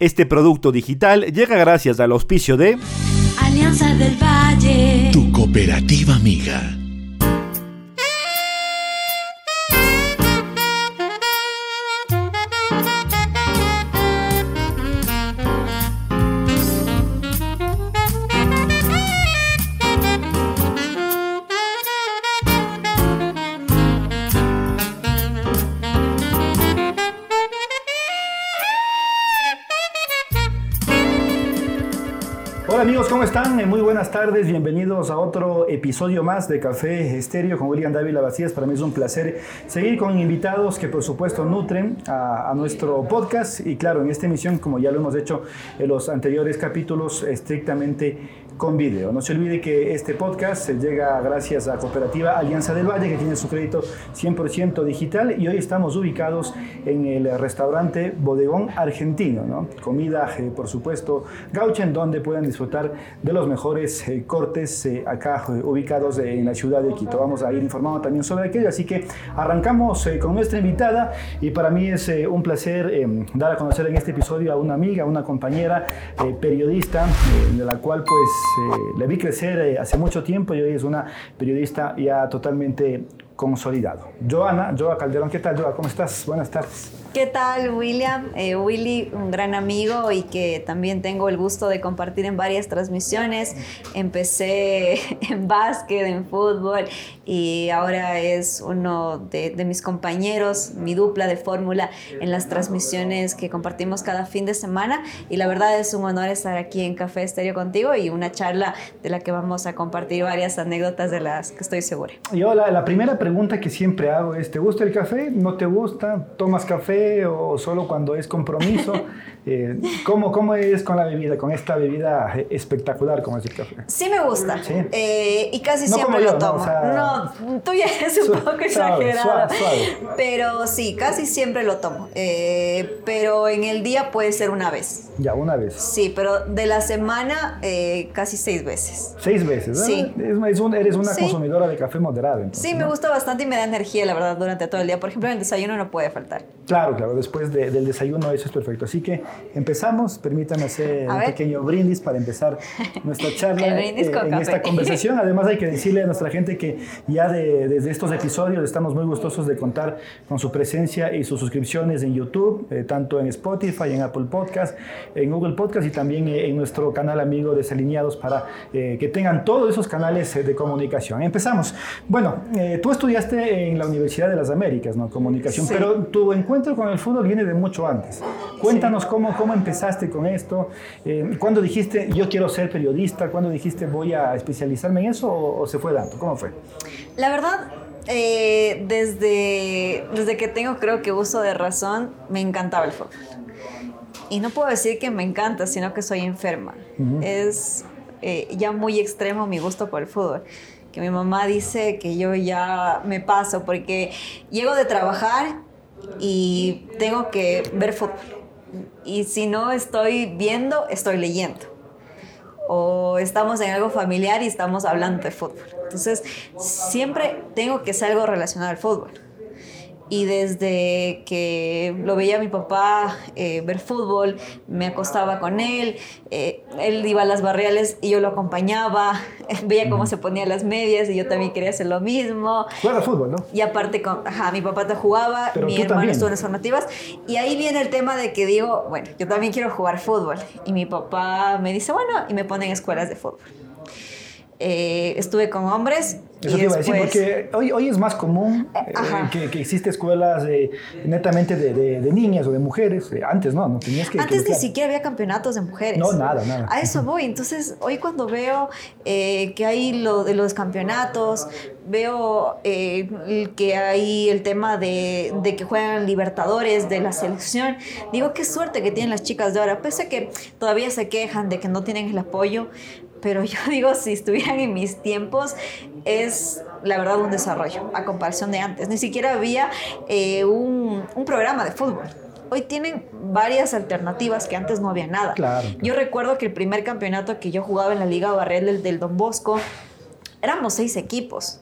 Este producto digital llega gracias al auspicio de Alianza del Valle. Tu cooperativa amiga. Tardes, bienvenidos a otro episodio más de Café Estéreo con William Dávila Vacías. Para mí es un placer seguir con invitados que por supuesto nutren a nuestro podcast y claro, en esta emisión, como ya lo hemos hecho en los anteriores capítulos, estrictamente con video. No se olvide que este podcast se llega gracias a Cooperativa Alianza del Valle, que tiene su crédito 100% digital y hoy estamos ubicados en el restaurante Bodegón Argentino, ¿no? Comida, eh, por supuesto, gaucha, en donde puedan disfrutar de los mejores eh, cortes eh, acá ubicados en la ciudad de Quito. Vamos a ir informando también sobre aquello, así que arrancamos con nuestra invitada y para mí es un placer dar a conocer en este episodio a una amiga, una compañera periodista, de la cual pues eh, la vi crecer eh, hace mucho tiempo y hoy es una periodista ya totalmente consolidado. Joana, Joa Calderón, ¿qué tal Joa? ¿Cómo estás? Buenas tardes. ¿Qué tal, William? Eh, Willy, un gran amigo y que también tengo el gusto de compartir en varias transmisiones. Empecé en básquet, en fútbol y ahora es uno de, de mis compañeros, mi dupla de fórmula en las transmisiones que compartimos cada fin de semana. Y la verdad es un honor estar aquí en Café Estéreo contigo y una charla de la que vamos a compartir varias anécdotas de las que estoy segura. Yo la, la primera pregunta que siempre hago es, ¿te gusta el café? ¿No te gusta? ¿Tomas café o solo cuando es compromiso? Eh, ¿cómo, ¿Cómo es con la bebida, con esta bebida espectacular como es el café? Sí me gusta. Sí. Eh, y casi No siempre yo, lo ¿no? tomo. O sea, no, tú ya eres un suave, poco suave, exagerado. suave, Pero sí, casi siempre lo tomo. Eh, pero en el día puede ser una vez. Ya, una vez. Sí, pero de la semana eh, casi seis veces. Seis veces, ¿verdad? Sí. Es un- eres una Sí. consumidora de café moderado. entonces, Sí, me ¿no? gusta bastante y me da energía, la verdad, durante todo el día. Por ejemplo, en el desayuno no puede faltar. Claro, claro, después de- del desayuno eso es perfecto. Así que empezamos, permítanme hacer A un ver. pequeño brindis para empezar nuestra charla con en café. esta conversación. Además hay que decirle a nuestra gente que ya de- desde estos episodios estamos muy gustosos de contar con su presencia y sus suscripciones en YouTube, eh, tanto en Spotify, en Apple Podcast, en Google Podcast y también eh, en nuestro canal amigo Desalineados para eh, que tengan todos esos canales eh, de comunicación. Empezamos. Bueno, eh, tú estudiaste en la Universidad de las Américas, ¿no? Comunicación, Sí. pero tu encuentro con el fútbol viene de mucho antes. Cuéntanos cómo, cómo empezaste con esto, eh, cuándo dijiste yo quiero ser periodista, cuándo dijiste voy a especializarme en eso o, o se fue dando, ¿cómo fue? La verdad, eh, desde, desde que tengo creo que uso de razón, me encantaba el fútbol. Y no puedo decir que me encanta, sino que soy enferma. Es eh, ya muy extremo mi gusto por el fútbol. Que mi mamá dice que yo ya me paso porque llego de trabajar y tengo que ver fútbol. Y si no estoy viendo, estoy leyendo o estamos en algo familiar y estamos hablando de fútbol. Entonces, siempre tengo que ser algo relacionado al fútbol. Y desde que lo veía mi papá eh, ver fútbol, me acostaba con él, eh, él iba a las barriales y yo lo acompañaba, veía cómo se ponía las medias y yo también quería hacer lo mismo. Juega fútbol, ¿no? Y aparte, con, ajá, mi papá te jugaba, Pero mi hermano también. estuvo en las formativas. Y ahí viene el tema de que digo, bueno, yo también quiero jugar fútbol. Y mi papá me dice, bueno, y me pone en escuelas de fútbol. Eh, estuve con hombres. Eso y te iba a decir, porque hoy, hoy es más común eh, Ajá. que, que existe escuelas eh, netamente de, de- de niñas o de mujeres. Eh, antes no, no tenías que... Antes que- ni siquiera había campeonatos de mujeres. No, nada, nada. A eso voy. Entonces, hoy cuando veo eh, que hay lo de los campeonatos, veo eh, que hay el tema de, de que juegan Libertadores de la selección, digo, qué suerte que tienen las chicas de ahora. Pese a que todavía se quejan de que no tienen el apoyo, pero yo digo, si estuvieran en mis tiempos, es la verdad un desarrollo a comparación de antes. Ni siquiera había eh, un, un programa de fútbol. Hoy tienen varias alternativas que antes no había nada. Claro, claro. Yo recuerdo que el primer campeonato que yo jugaba en la Liga Barrial del, del Don Bosco, éramos seis equipos.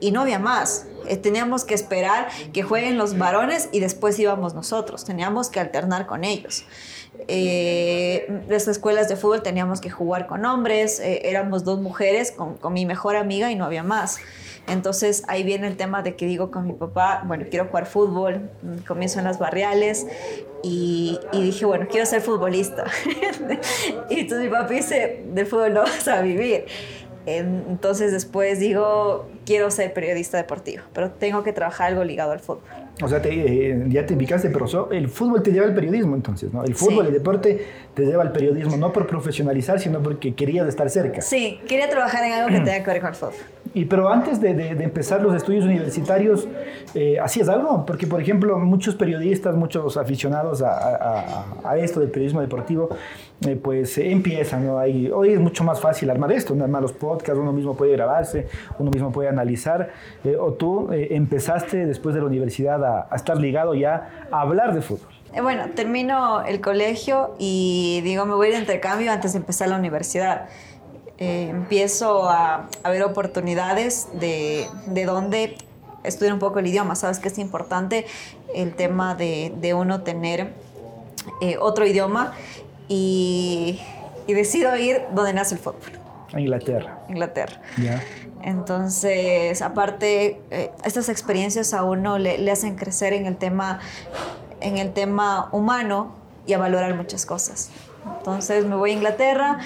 Y no había más. Eh, teníamos que esperar que jueguen los varones y después íbamos nosotros. Teníamos que alternar con ellos. Eh, las escuelas de fútbol teníamos que jugar con hombres, eh, éramos dos mujeres con, con, mi mejor amiga y no había más. Entonces ahí viene el tema de que digo con mi papá, bueno, quiero jugar fútbol, comienzo en las barriales y, y dije, bueno, quiero ser futbolista. y entonces mi papá dice, del fútbol no vas a vivir. Entonces después digo, quiero ser periodista deportivo, pero tengo que trabajar algo ligado al fútbol. O sea, te, eh, ya te ubicaste, pero el fútbol te lleva al periodismo entonces, ¿no? El fútbol, sí. el deporte te lleva al periodismo, no por profesionalizar, sino porque querías estar cerca. Sí, quería trabajar en algo que tenga que ver con el fútbol. Y pero antes de, de, de empezar los estudios universitarios, eh, ¿hacías algo? Porque, por ejemplo, muchos periodistas, muchos aficionados a, a, a esto del periodismo deportivo, eh, pues eh, empiezan, ¿no? Ahí, hoy es mucho más fácil armar esto, ¿no? armar los podcasts, uno mismo puede grabarse, uno mismo puede analizar, eh, o tú empezaste después de la universidad a, estar ligado ya a hablar de fútbol. Bueno, termino el colegio y digo, me voy de intercambio antes de empezar la universidad. Empiezo a, ver oportunidades de, de dónde estudiar un poco el idioma. Sabes que es importante el tema de, de uno tener otro idioma y, y, decido ir donde nace el fútbol. A Inglaterra. Inglaterra. Yeah. Entonces, aparte, eh, estas experiencias a uno le, le hacen crecer en el tema en el tema humano y a valorar muchas cosas. Entonces me voy a Inglaterra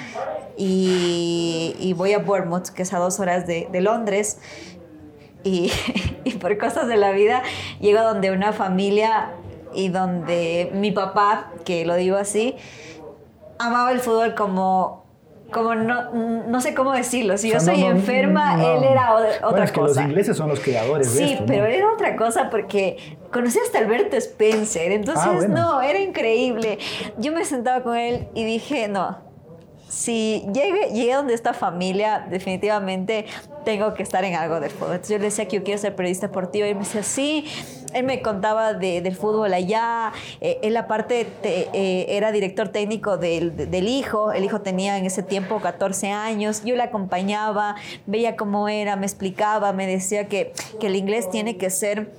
y, y voy a Bournemouth, que es a dos horas de, de Londres. Y, y, por cosas de la vida llego donde una familia y donde mi papá, que lo digo así, amaba el fútbol como como no, no sé cómo decirlo, si o sea, yo soy no, no, enferma, él era otra bueno, es que cosa. Los ingleses son los creadores sí, de esto. pero era otra cosa porque conocí hasta Alberto Spencer, entonces ah, bueno. no, era increíble. Yo me sentaba con él y dije, no, si llegue, llegué donde esta familia, definitivamente tengo que estar en algo del fútbol. Entonces yo le decía que yo quiero ser periodista deportivo y él me decía, sí, él me contaba de, del fútbol allá, eh, él aparte te, eh, era director técnico del, de, del, hijo, el hijo tenía en ese tiempo 14 años, yo le acompañaba, veía cómo era, me explicaba, me decía que, que el inglés tiene que ser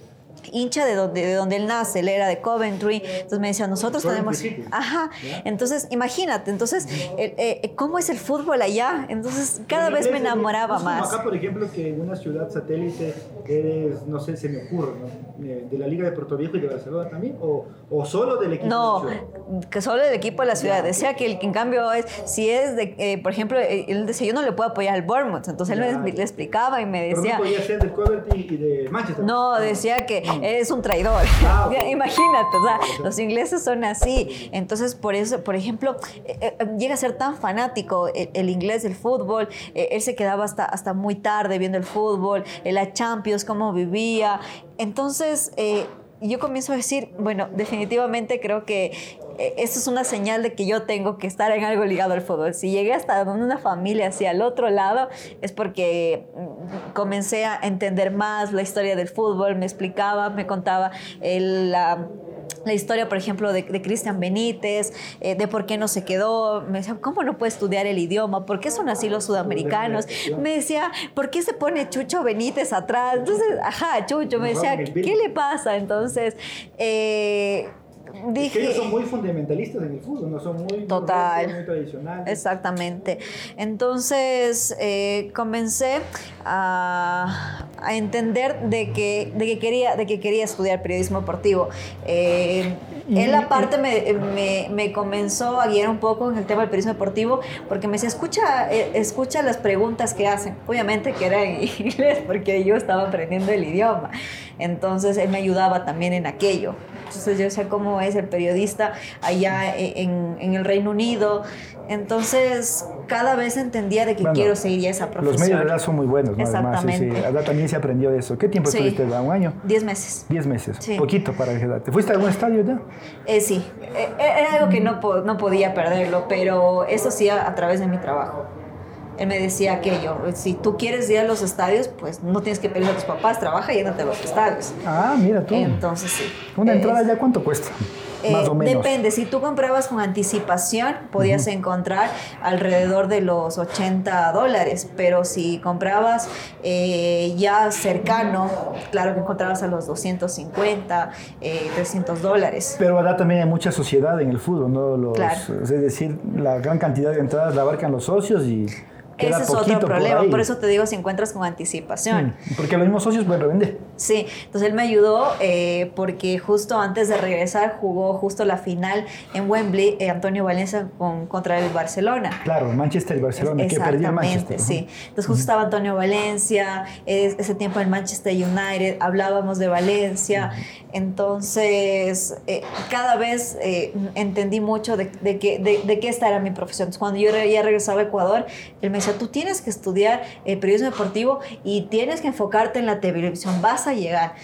hincha de donde, de donde él nace, él era de Coventry, entonces me decía, nosotros tenemos... Ajá, entonces imagínate, entonces, eh, eh, ¿cómo es el fútbol allá? Entonces cada vez me enamoraba más. Acá, por ejemplo, que en una ciudad satélite eres, no sé, se me ocurre, ¿no? de la Liga de Puerto Viejo y de Barcelona también, o, o solo del equipo no, de la ciudad. que solo del equipo de la ciudad. Decía que en cambio, es, si es de, eh, por ejemplo, él decía, yo no le puedo apoyar al Bournemouth, entonces él me, le explicaba y me decía... Pero no podía ser del Coventry y de Manchester. No, decía que es un traidor. Ah. Imagínate, o sea, los ingleses son así. Entonces, por eso, por ejemplo, eh, eh, llega a ser tan fanático el, el inglés del fútbol. Eh, él se quedaba hasta, hasta muy tarde viendo el fútbol, la Champions, cómo vivía. Entonces, eh, yo comienzo a decir, bueno, definitivamente creo que esto es una señal de que yo tengo que estar en algo ligado al fútbol. Si llegué hasta una familia hacia el otro lado, es porque comencé a entender más la historia del fútbol, me explicaba, me contaba el, la la historia, por ejemplo, de, de Cristian Benítez, eh, de por qué no se quedó. Me decía, ¿cómo no puede estudiar el idioma? ¿Por qué son así los sudamericanos? Me decía, ¿por qué se pone Chucho Benítez atrás? Entonces, ajá, Chucho, me decía, ¿qué le pasa? Entonces, eh, Dije, es que ellos son muy fundamentalistas en el fútbol, no son muy, total, muy, muy tradicionales. Exactamente. Entonces eh, comencé a, a, entender de que, de, que quería, de que quería estudiar periodismo deportivo. Eh, él aparte me, me, me, comenzó a guiar un poco en el tema del periodismo deportivo porque me decía, escucha, eh, escucha las preguntas que hacen. Obviamente que era en inglés porque yo estaba aprendiendo el idioma. Entonces él me ayudaba también en aquello. Entonces yo sé cómo es el periodista allá en, en, el Reino Unido. Entonces cada vez entendía de que bueno, quiero seguir esa profesión. Los medios de edad son muy buenos, ¿no? Exactamente. Además, sí, sí. también se aprendió de eso. ¿Qué tiempo sí. estuviste? ¿Un año? Diez meses. Diez meses. Poquito para edad. ¿Te fuiste a algún estadio ya? Eh, sí. Eh, era algo que no, no podía perderlo, pero eso sí a, a través de mi trabajo él me decía aquello, si tú quieres ir a los estadios, pues no tienes que pedirle a tus papás, trabaja yéndote a los estadios. Ah, mira tú. Entonces sí. ¿Una entrada ya cuánto cuesta? Eh, Más o menos. Depende, si tú comprabas con anticipación, podías encontrar alrededor de los 80 dólares, pero si comprabas eh, ya cercano, claro que encontrabas a los 250, eh, 300 dólares. Pero ahora también hay mucha sociedad en el fútbol, ¿no? Los, Claro. Es decir, la gran cantidad de entradas la abarcan los socios y Ese es otro problema, por, eso te digo si encuentras con anticipación. Mm, Porque los mismos socios pueden revender. Sí, entonces él me ayudó eh, porque justo antes de regresar jugó justo la final en Wembley, eh, Antonio Valencia con, contra el Barcelona. Claro, Manchester y Barcelona, que perdió el Manchester. sí. Entonces justo estaba Antonio Valencia, es- ese tiempo en Manchester United, hablábamos de Valencia, entonces eh, cada vez eh, entendí mucho de, de que, de, de esta era mi profesión. Entonces, cuando yo ya regresaba a Ecuador, él me decía, tú tienes que estudiar eh, periodismo deportivo y tienes que enfocarte en la televisión, vas a llegar.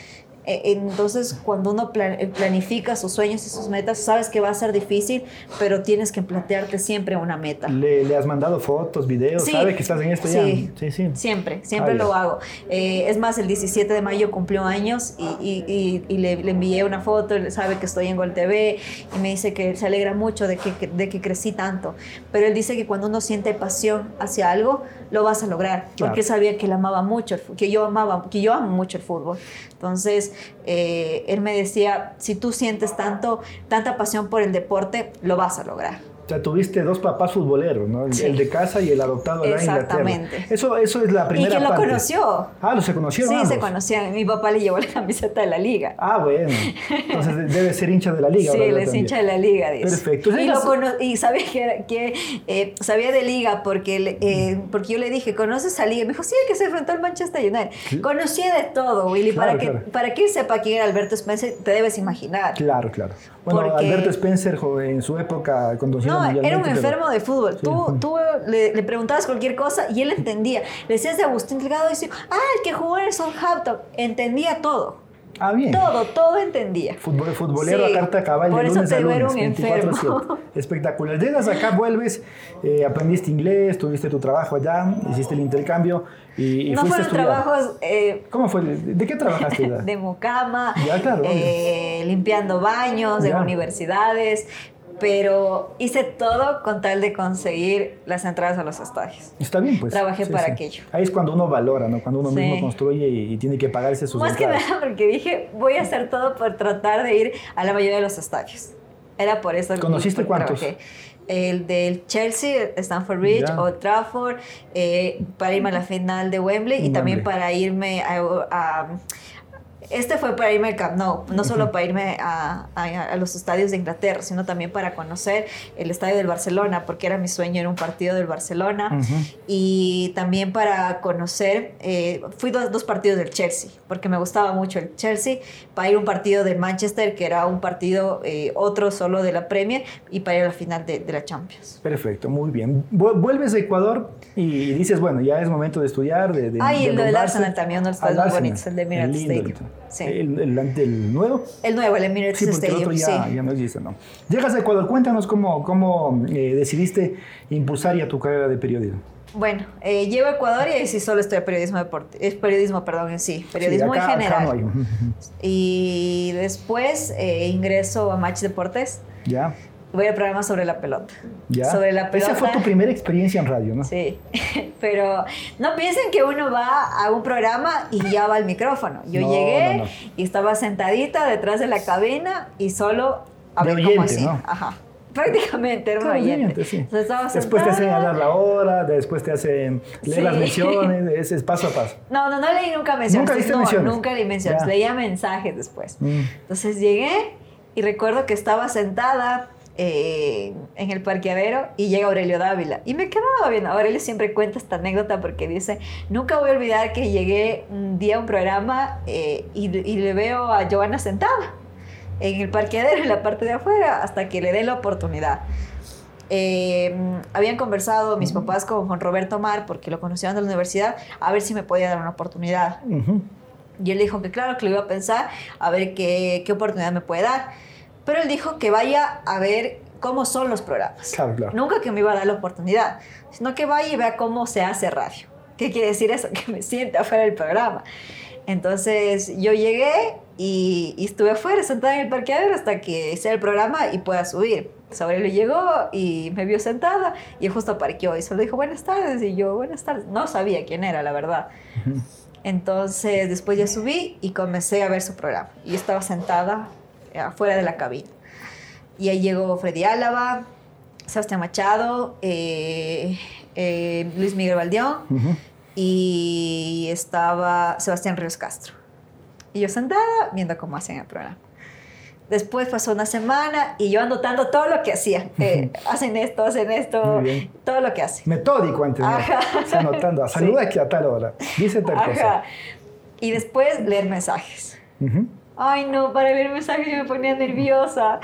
Eh, Entonces, cuando uno eh, planifica sus sueños y sus metas, sabes que va a ser difícil, pero tienes que plantearte siempre una meta. Le, le has mandado fotos, videos, Sí, sabe que estás en esto sí, ya. Sí, sí. Siempre, siempre Ah, ya. lo hago. Eh, es más, el 17 de mayo cumplió años y, y- y- y le, le envié una foto, él sabe que estoy en Gol TV y me dice que se alegra mucho de que, de que crecí tanto. Pero él dice que cuando uno siente pasión hacia algo, lo vas a lograr. Claro. Porque sabía que él amaba mucho, que yo amaba, que yo amo mucho el fútbol. Entonces, eh, él me decía, si tú sientes tanto, tanta pasión por el deporte, lo vas a lograr. O sea, tuviste dos papás futboleros, ¿no? El, Sí. el de casa y el adoptado allá Inglaterra. Exactamente. Eso, eso es la ¿Y primera quién lo parte. conoció? Ah, ¿los se conocieron Sí, se conocían. Mi papá le llevó la camiseta de la liga. Ah, bueno. Entonces de- debe ser hincha de la liga. Sí, él es hincha de la liga, dice. Perfecto. Y, lo cono- y sabía que, que eh, sabía de liga porque, le- eh, porque yo le dije, ¿conoces a liga? Y me dijo, sí, el que se enfrentó al Manchester United. Conocía de todo, Willy. Claro, para, que, para que él sepa quién era Alberto Spencer, te debes imaginar. Claro, claro. Bueno, Porque- Alberto Spencer en su época conducido No, era un pero- enfermo de fútbol. Tú, tú le, le preguntabas cualquier cosa y él entendía. Le decías de Agustín Delgado y decía, ah, el que jugó en el Southampton. Entendía todo. Ah, bien. Todo, todo entendía. Fútbol, futbolero Sí, a carta cabal por de eso lunes te lunes, era un 24/7. enfermo. Espectacular. Llegas acá, vuelves, eh, aprendiste inglés, tuviste tu trabajo allá, hiciste el intercambio y, y no fueron trabajos eh, ¿Cómo fue? ¿De qué trabajaste de mucama, Ya, claro, eh, limpiando baños Ya. universidades, pero hice todo con tal de conseguir las entradas a los estadios. Está bien, pues. Trabajé para aquello. Ahí es cuando uno valora, ¿no? Cuando uno Sí. mismo construye y, y tiene que pagarse sus Más que nada porque dije, voy a hacer todo por tratar de ir a la mayoría de los estadios. Era por eso que ¿Conociste porque cuántos? trabajé. El del Chelsea, Stamford Bridge, Ya. Old Trafford, eh, para irme a la final de Wembley y Wembley. también para irme a, a- este fue para irme al Camp Nou, no solo para irme a, a- a los estadios de Inglaterra, sino también para conocer el estadio del Barcelona, porque era mi sueño, era un partido del Barcelona. Y también para conocer, eh, fui dos, dos partidos del Chelsea, porque me gustaba mucho el Chelsea, para ir a un partido del Manchester, que era un partido, eh, otro solo de la Premier, y para ir a la final de, de la Champions. Perfecto, muy bien. Vu- Vuelves a Ecuador y dices, bueno, ya es momento de estudiar, de, de Ah, y el del. Arsenal también, uno de los muy bonitos, el de Lindo, Stadium. Sí. El, el, nuevo. El nuevo, el Emirates Sí, porque el Stadium, otro ya, sí. ya no existe, ¿no? Llegas a Ecuador, cuéntanos cómo, cómo eh, decidiste impulsar ya tu carrera de periodismo. Bueno, eh, llego a Ecuador y sí solo estoy periodismo deporte, es periodismo, perdón, en sí, periodismo Sí, acá- en general. no. Y después eh, ingreso a Match Deportes. ya, Voy al programa sobre la pelota. ya. Sobre la pelota. Esa fue tu primera experiencia en radio, ¿no? Sí, pero no piensen que uno va a un programa y ya va al micrófono. Yo No, llegué no, no. y estaba sentadita detrás de la cabina y solo hablé De como oyente, así. ¿no? Ajá. Prácticamente era Claro, oyente. sí. Entonces Después te hacen hablar la hora, después te hacen leer Sí. las menciones, ese es paso a paso. No, no, no leí nunca menciones. ¿Nunca no, menciones? nunca leí menciones. Ya. Leía mensajes después. Mm. Entonces llegué y recuerdo que estaba sentada eh, en el parqueadero y llega Aurelio Dávila. Y me quedaba bien. Aurelio siempre cuenta esta anécdota porque dice, nunca voy a olvidar que llegué un día a un programa eh, y, y le veo a Giovanna sentada en el parqueadero, en la parte de afuera, hasta que le dé la oportunidad. Eh, habían conversado mis papás con Juan Roberto Mar, porque lo conocían de la universidad, a ver si me podía dar una oportunidad. Ujú. Y él dijo que claro, que lo iba a pensar, a ver qué, qué oportunidad me puede dar. Pero él dijo que vaya a ver cómo son los programas. Claro, claro. Nunca que me iba a dar la oportunidad, sino que vaya y vea cómo se hace radio. ¿Qué quiere decir eso? Que me siente afuera del programa. Entonces yo llegué y, y estuve afuera sentada en el parqueadero hasta que hice el programa y pueda subir. Entonces Aurelio llegó y me vio sentada y justo parqueó y solo dijo buenas tardes y yo buenas tardes. No sabía quién era, la verdad. Entonces después ya subí y comencé a ver su programa. Y yo estaba sentada afuera de la cabina. Y ahí llegó Freddy Álava, Sebastián Machado, eh, eh, Luis Miguel Valdeón y estaba Sebastián Ríos Castro. Y yo sentada viendo cómo hacían el programa. Después pasó una semana y yo anotando todo lo que hacían. Eh, hacen esto, hacen esto, todo lo que hacen. Metódico antes, ¿no? Ajá. Anotando. Saluda aquí a tal hora. Dice tal cosa. Ajá. Y después leer mensajes. Ujú. Ay, no, para leer mensajes yo me ponía nerviosa.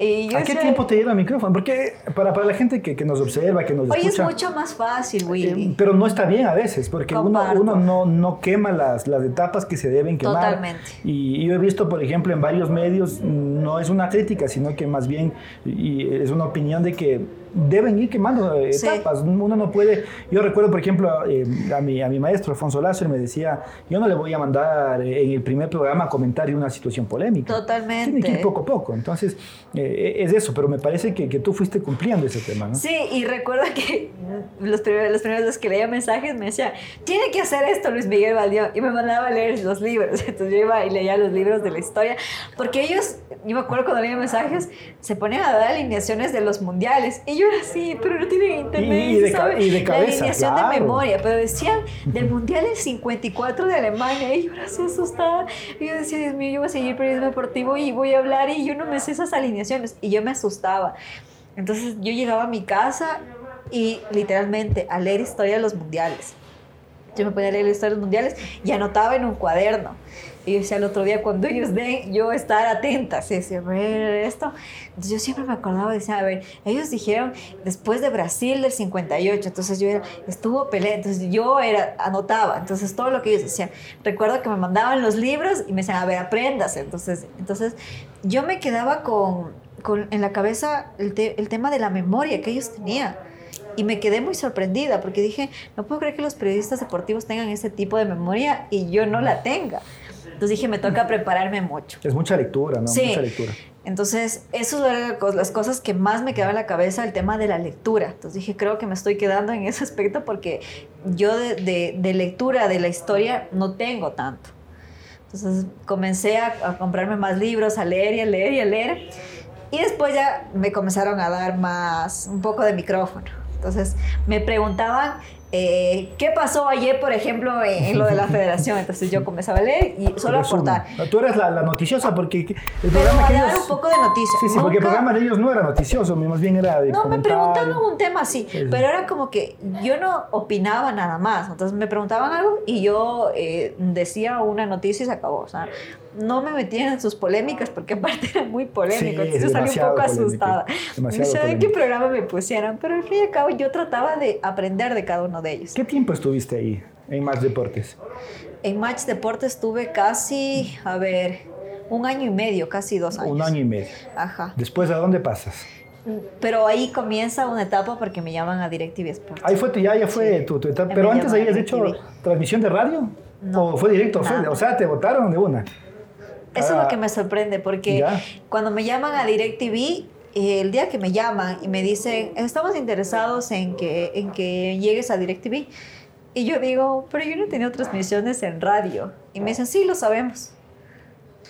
Y yo ¿A qué tiempo te llega el micrófono? Porque para, para la gente que, que nos observa, que nos Hoy es escucha... mucho más fácil, eh, Willy. pero no está bien a veces, porque uno, uno no, no quema las, las etapas que se deben quemar. Totalmente. Y, y yo he visto, por ejemplo, en varios medios, no es una crítica, sino que más bien y es una opinión de que deben ir quemando eh, Sí. etapas. Uno no puede... Yo recuerdo, por ejemplo, eh, a, mi, a mi maestro Alfonso Lazo, él me decía, yo no le voy a mandar eh, en el primer programa a comentar una situación polémica. Totalmente. Tiene que ir poco a poco. Entonces, eh, es eso, pero me parece que, que tú fuiste cumpliendo ese tema, ¿no? Sí, y recuerdo que los primeros, los primeros días que leía mensajes me decía, tiene que hacer esto Luis Miguel Valdión, y me mandaba a leer los libros. Entonces yo iba y leía los libros de la historia, porque ellos, yo me acuerdo cuando leía mensajes, se ponían a dar alineaciones de los mundiales, y yo era así, pero no tienen internet, Y- y de ¿sabe? ca- y de La cabeza, alineación claro. de memoria, pero decían del mundial del 54 de Alemania, y yo era así asustada, y yo decía, Dios mío, yo voy a seguir periodismo deportivo y voy a hablar, y yo no me sé esas alineaciones, y yo me asustaba. Entonces yo llegaba a mi casa y literalmente a leer historia de los mundiales. Yo me ponía a leer la historia de los mundiales y anotaba en un cuaderno. Y decía el otro día, cuando ellos den, yo estar atenta. Sí, decía, a ver esto. Entonces yo siempre me acordaba, decía, a ver, ellos dijeron después de Brasil del 58. Entonces yo era, estuvo pelea. Entonces yo era, anotaba. Entonces todo lo que ellos decían. Recuerdo que me mandaban los libros y me decían, a ver, aprendas. Entonces, entonces yo me quedaba con, con en la cabeza el, te- el tema de la memoria que ellos tenían. Y me quedé muy sorprendida porque dije, no puedo creer que los periodistas deportivos tengan ese tipo de memoria y yo no la tenga. Entonces dije, me toca prepararme mucho. Es mucha lectura, ¿no? Sí. Mucha lectura. Entonces, eso eran las cosas que más me quedaban en la cabeza, el tema de la lectura. Entonces dije, creo que me estoy quedando en ese aspecto porque yo de, de- de lectura de la historia no tengo tanto. Entonces comencé a, a comprarme más libros, a leer y a leer y a leer. Y después ya me comenzaron a dar más, un poco de micrófono. Entonces me preguntaban, eh, ¿qué pasó ayer, por ejemplo, en, en lo de la federación? Entonces yo comenzaba a leer y solo Resumen. aportar. Tú eres la, la noticiosa porque el Pero programa a que ellos... un poco de noticias. Sí, sí, porque el programa de ellos no era noticioso, más bien era de No, me preguntaban un tema así, Sí, sí. pero era como que yo no opinaba nada más. Entonces me preguntaban algo y yo eh, decía una noticia y se acabó. O sea, no me metía en sus polémicas porque aparte era muy polémico. Sí, yo salí un poco polémico, asustada. no sé en qué programa me pusieran, pero al fin y al cabo yo trataba de aprender de cada uno de ellos. ¿Qué tiempo estuviste ahí en Más Deportes? En Match Deportes estuve casi, a ver, un año y medio, casi dos años. Un año y medio. Ajá. Después, ¿a dónde pasas? Pero ahí comienza una etapa porque me llaman a DirecTV Sports. Ahí fue, tu- ya, ya fue Sí. tu, tu etapa. Me Pero antes llamaron habías a hecho transmisión de radio. No, ¿O fue directo? Fue- o sea, te votaron de una. Eso es Ah, lo que me sorprende, porque Ya. cuando me llaman a DirecTV, eh, el día que me llaman y me dicen, estamos interesados en que, en que llegues a DirecTV, y yo digo, pero yo no he tenido transmisiones en radio. Y me dicen, sí, lo sabemos.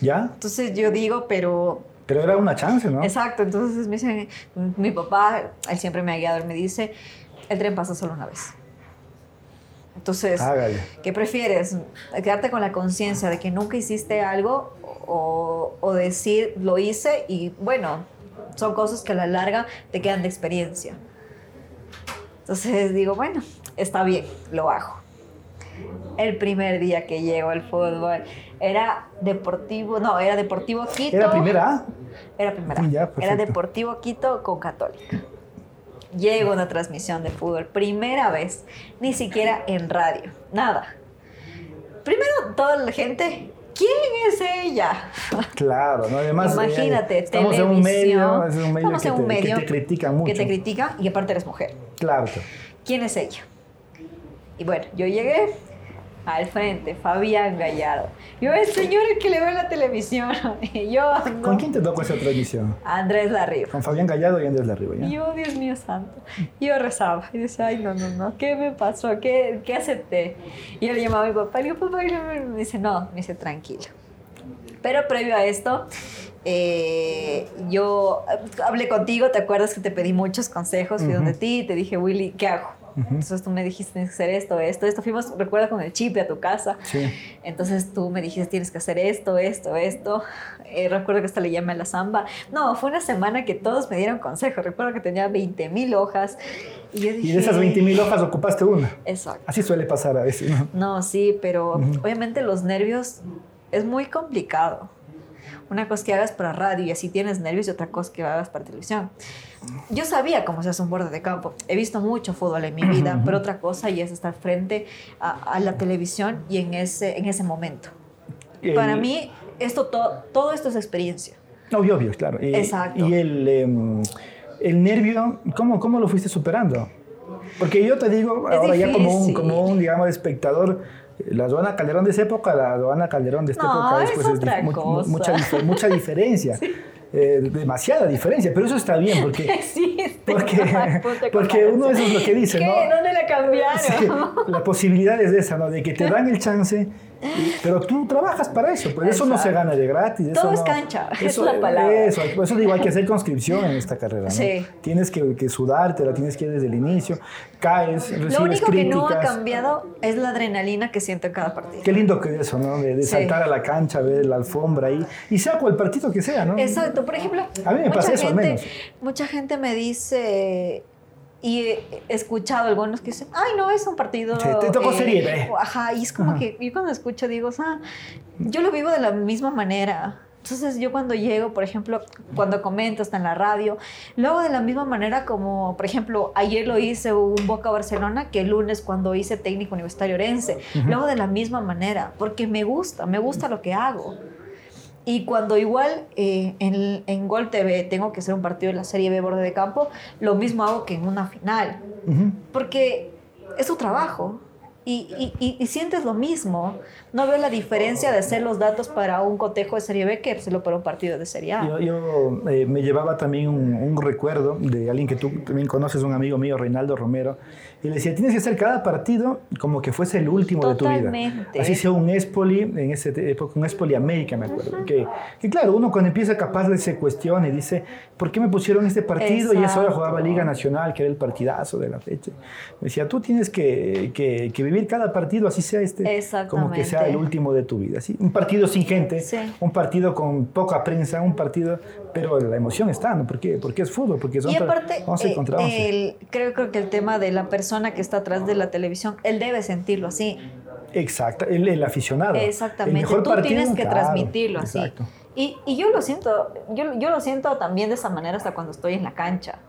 ¿Ya? Entonces yo digo, pero... Pero era una chance, ¿no? Exacto, entonces me dicen, mi papá, él siempre me ha guiado, él me dice, el tren pasa solo una vez. Entonces, Hágale. ¿Qué prefieres? ¿Quedarte con la conciencia de que nunca hiciste algo o, o decir lo hice y bueno, son cosas que a la larga te quedan de experiencia? Entonces digo, bueno, está bien, lo hago. El primer día que llego al fútbol era Deportivo, no, era Deportivo Quito. ¿Era primera? Era primera. Ya, era. Deportivo Quito con Católica. Llego a una transmisión de fútbol, primera vez, ni siquiera en radio, nada. Primero, toda la gente, ¿quién es ella? Claro, ¿no? Además, Imagínate, eh, estamos en un medio, es un medio, estamos que, en un te, que medio te critican mucho. Que te critican y aparte eres mujer. Claro. ¿Quién es ella? Y bueno, yo llegué al frente, Fabián Gallardo. Yo, el señor el que le ve la televisión. Y yo, no. ¿Con quién te tocó esa transmisión? Andrés Larriba. Con Fabián Gallardo y Andrés Larriba, yo, Dios mío santo. Yo rezaba y decía, ay, no, no, no, ¿qué me pasó? ¿Qué, qué acepté? Y yo le llamaba a mi papá y le digo, papá, y me dice, no, me dice, tranquilo. Pero previo a esto, eh, yo hablé contigo, ¿te acuerdas que te pedí muchos consejos? Fui donde ti y te dije, Willy, ¿qué hago? Entonces tú me dijiste, tienes que hacer esto, esto, esto. Fuimos, recuerda, con el chip a tu casa. Sí. Entonces tú me dijiste, tienes que hacer esto, esto, esto. Eh, recuerdo que hasta le llamé a la samba. No, fue una semana que todos me dieron consejos. Recuerdo que tenía 20 mil hojas. Y yo dije... Y de esas 20 mil hojas ocupaste una. Exacto. Así suele pasar a veces, ¿no? No, sí, pero obviamente los nervios es muy complicado. Una cosa que hagas para radio y así tienes nervios y otra cosa que hagas para televisión. Yo sabía cómo se hace un borde de campo. He visto mucho fútbol en mi vida, pero otra cosa y es estar frente a, a la televisión y en ese, en ese momento. El- Para mí, esto to- todo esto es experiencia. Obvio, obvio, claro. Y, Exacto. Y el, em, el nervio, ¿cómo, ¿cómo lo fuiste superando? Porque yo te digo, Es ahora ya como un, como un, digamos, espectador, la Joana Calderón de esa época, la Joana Calderón de esta No, época es pues, otra mu- cosa. mucha, mucha diferencia. Eh, demasiada diferencia, pero eso está bien porque, Existe. porque, porque uno eso es lo que dice, ¿Qué? ¿no? ¿Dónde la cambiaron? Sí, la posibilidad es esa, ¿no? De que te dan el chance, pero tú trabajas para eso, pues eso no se gana de gratis. eso Todo es cancha, es eso, la palabra. Eso, eso digo, hay que hacer conscripción en esta carrera, ¿no? Sí. Tienes que, que sudártela, tienes que ir desde el inicio, caes, recibes Lo único que no ha cambiado es la adrenalina que siento en cada partido. Qué lindo que es eso, ¿no? De, de Sí. saltar a la cancha, ver la alfombra ahí, y sea cual partido que sea, ¿no? Exacto, por ejemplo, A mí me pasa eso, al gente, menos. mucha gente me dice, y he escuchado algunos que dicen, ay, no, es un partido... Sí, te tocó Serie B. Ajá, y es como Ajá. que yo cuando escucho digo, ah, yo lo vivo de la misma manera. Entonces yo cuando llego, por ejemplo, cuando comento hasta en la radio, lo hago de la misma manera como, por ejemplo, ayer lo hice un Boca Barcelona que el lunes cuando hice técnico universitario Orense. Lo hago de la misma manera porque me gusta, me gusta lo que hago. Y cuando igual eh, en, en Gol TV tengo que hacer un partido de la Serie B borde de campo, lo mismo hago que en una final. Ujú. Porque es tu trabajo. Y, y- y- y sientes lo mismo. No veo la diferencia de hacer los datos para un cotejo de Serie B que hacerlo para un partido de Serie A. Yo, yo, eh, me llevaba también un, un recuerdo de alguien que tú también conoces, un amigo mío, Reinaldo Romero, y le decía, tienes que hacer cada partido como que fuese el último de tu vida. Totalmente. Así sea un Espoli, en esa época un Espoli América, me acuerdo. que, que claro, uno cuando empieza capaz de se cuestiona y dice, ¿por qué me pusieron este partido? Y esa hora Exacto. jugaba Liga Nacional, que era el partidazo de la fecha. Me decía, tú tienes que, que- que vivir cada partido, así sea este, como que sea el último de tu vida. ¿sí? Un partido sin gente, Sí. un partido con poca prensa, un partido, pero la emoción está, ¿no? ¿Por qué? Porque es fútbol, porque son Y aparte, 11 eh, contra 11. el- creo, creo que el tema de la persona que está atrás de la televisión, él debe sentirlo así. Exacto, el, el aficionado. El Exactamente. mejor Tú partido, tienes que claro, transmitirlo así. Exacto. Y, y yo lo siento, yo, yo lo siento también de esa manera hasta cuando estoy en la cancha.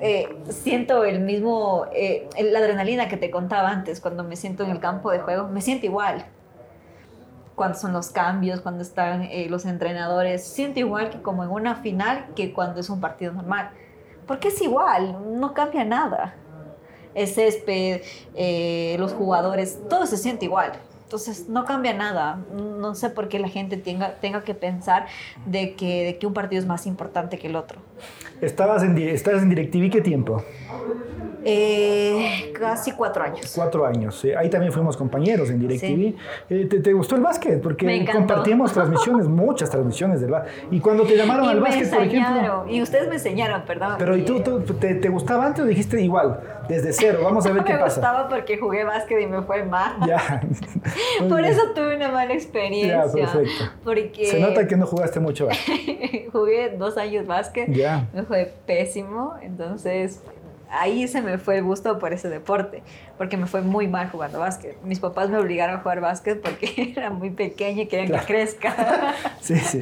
Eh, siento el mismo, eh, la adrenalina que te contaba antes, cuando me siento en el campo de juego, me siento igual. Cuando son los cambios, cuando están eh, los entrenadores, siento igual que como en una final que cuando es un partido normal. Porque es igual, no cambia nada. El césped, eh, los jugadores, todo se siente igual. Entonces no cambia nada. No sé por qué la gente tenga, tenga que pensar de que, de que un partido es más importante que el otro. Estabas en, estabas en DirecTV, ¿qué tiempo? Eh, casi cuatro años. Cuatro años. eh, Ahí también fuimos compañeros en DirecTV. Eh, ¿te, te gustó el básquet? Me Porque compartimos transmisiones, muchas transmisiones del básquet. Y cuando te llamaron Y al me básquet, por ejemplo... y ustedes me enseñaron, perdón. Pero ¿y tú, tú- te, te gustaba antes o dijiste igual? Desde cero, vamos a ver qué me pasa. gustaba porque jugué básquet y me fue mal. Ya. Por bien. eso tuve una mala experiencia. Ya, perfecto. Porque Se nota que no jugaste mucho básquet. jugué dos años básquet. Ya. Me fue pésimo. Entonces ahí se me fue el gusto por ese deporte. Porque me fue muy mal jugando básquet. Mis papás me obligaron a jugar básquet porque era muy pequeña y querían Claro. que crezca. Sí, sí.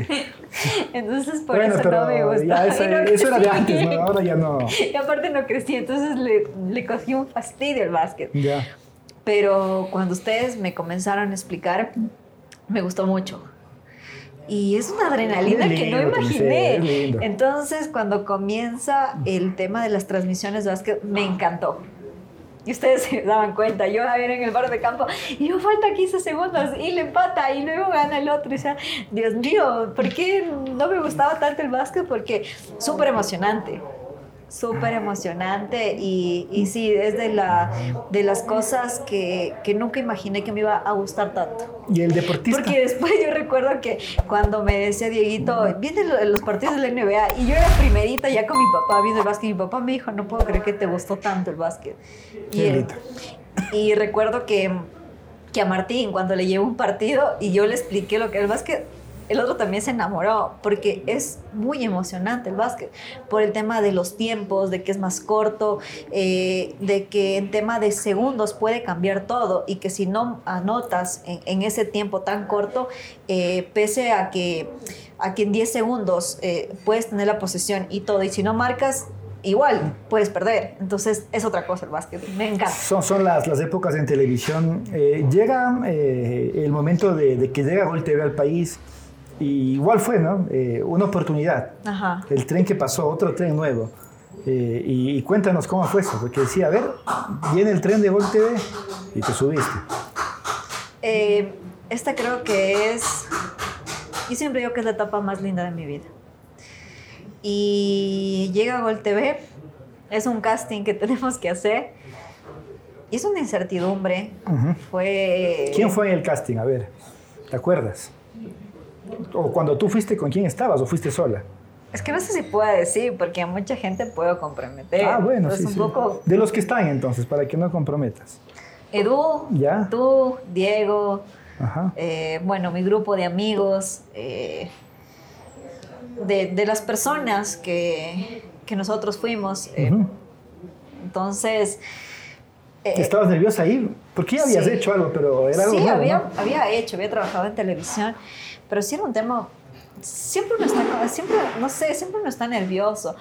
Entonces por bueno, eso pero no me esa- Y no eso era de antes, ¿no? Ahora ya no. Y aparte no crecí, entonces le, le cogí un fastidio al básquet. Ya. Pero cuando ustedes me comenzaron a explicar, me gustó mucho. Y es una adrenalina Es que no lindo, imaginé. lindo. Entonces, cuando comienza el tema de las transmisiones de básquet, me encantó. Y ustedes se daban cuenta, yo era en el bar de campo y yo falta 15 segundos y le empata y luego gana el otro. Y o sea, Dios mío, ¿por qué no me gustaba tanto el básquet? Porque súper emocionante súper emocionante y, y, sí, es de, la, de las cosas que, que, nunca imaginé que me iba a gustar tanto. ¿Y el deportista? Porque después yo recuerdo que cuando me decía Dieguito, vienen los partidos de la NBA y yo era primerita ya con mi papá viendo el básquet y mi papá me dijo, no puedo creer que te gustó tanto el básquet. Y, y recuerdo que, que a Martín cuando le llevo un partido y yo le expliqué lo que era el básquet, el otro también se enamoró porque es muy emocionante el básquet por el tema de los tiempos, de que es más corto, eh, de que en tema de segundos puede cambiar todo y que si no anotas en, ese tiempo tan corto, eh, pese a que, a en 10 segundos eh, puedes tener la posesión y todo, y si no marcas, igual puedes perder. Entonces es otra cosa el básquet. Me encanta. Son, son las, las épocas en televisión. Llega el momento de, de, que llega Gol TV al país y igual fue, ¿no? Eh, una oportunidad. Ajá. El tren que pasó, otro tren nuevo. Eh, y, y, cuéntanos cómo fue eso, porque decía, a ver, viene el tren de Gol TV y te subiste. Eh, esta creo que es, y siempre digo que es la etapa más linda de mi vida. Y llega Gol TV, es un casting que tenemos que hacer. Y es una incertidumbre. Uh -huh. Fue... ¿Quién fue en el casting? A ver, ¿te acuerdas? O cuando tú fuiste, ¿con quién estabas o fuiste sola? Es que no sé si puedo decir, porque a mucha gente puedo comprometer. Ah, bueno, entonces, sí, un sí. poco De los que están entonces, para que no comprometas. Edu, Ya. tú, Diego, Ajá. eh, bueno, mi grupo de amigos, eh, de, de, las personas que, que nosotros fuimos. Eh, Uh -huh. Entonces... Eh, ¿Estabas nerviosa ahí? Porque ya habías sí. hecho algo, pero era algo Sí, nuevo, había, ¿no? había hecho, había trabajado en televisión, pero sí era un tema, siempre uno está, siempre, no sé, siempre uno está nervioso.